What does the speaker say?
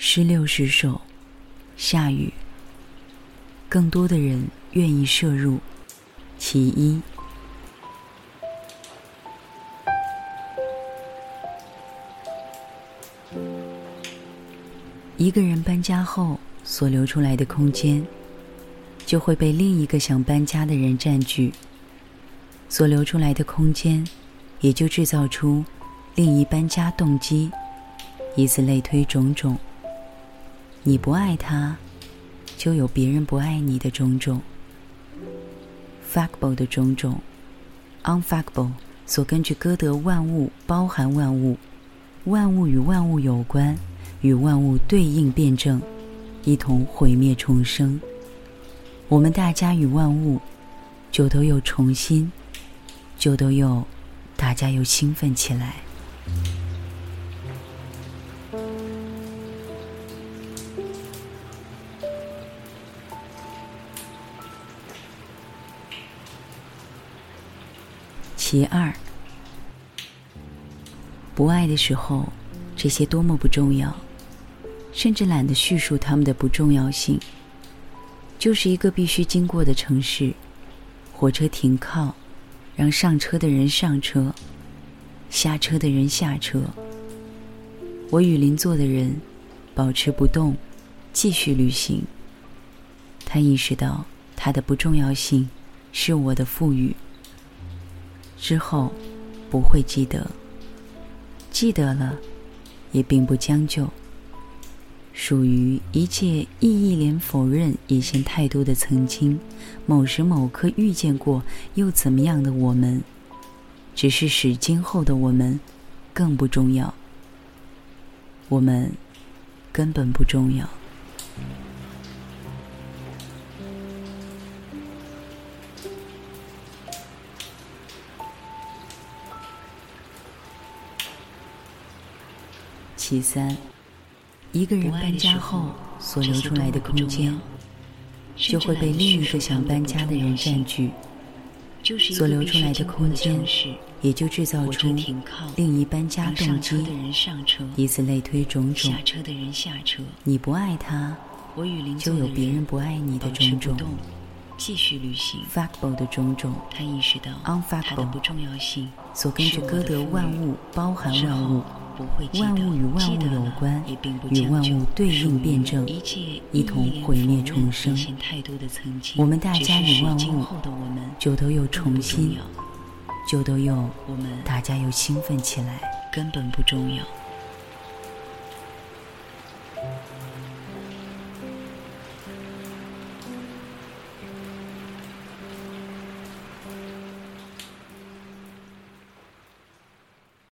十六十首，下雨。更多的人愿意摄入。其一，一个人搬家后所留出来的空间，就会被另一个想搬家的人占据。所留出来的空间，也就制造出另一搬家动机，以此类推，种种。你不爱他，就有别人不爱你的种种。factable 的种种，unfactable 所根据歌德万物包含万物，万物与万物有关，与万物对应辩证，一同毁灭重生。我们大家与万物，就都又重新，就都又，大家又兴奋起来。其二，不爱的时候，这些多么不重要，甚至懒得叙述他们的不重要性。就是一个必须经过的城市，火车停靠，让上车的人上车，下车的人下车。我与邻座的人保持不动，继续旅行。他意识到他的不重要性是我的赋予。之后，不会记得。记得了，也并不将就。属于一切意义连否认也嫌太多的曾经，某时某刻遇见过又怎么样的我们，只是使今后的我们更不重要。我们根本不重要。其三，一个人搬家后所留出来的空间，就会被另一个想搬家的人占据。所留出来的空间，也就制造出另一搬家动机，以此类推，种种。你不爱他，就有别人不爱你的种种。继续旅行，factable 的种种，他意识到 unfactable 不重要性，所根据歌德万物包含万物。万物与万物有关，与万物对应辩证，一同毁灭重生。我们大家与万物，就都又重新，就都又，大家又兴奋起来，根本不重要。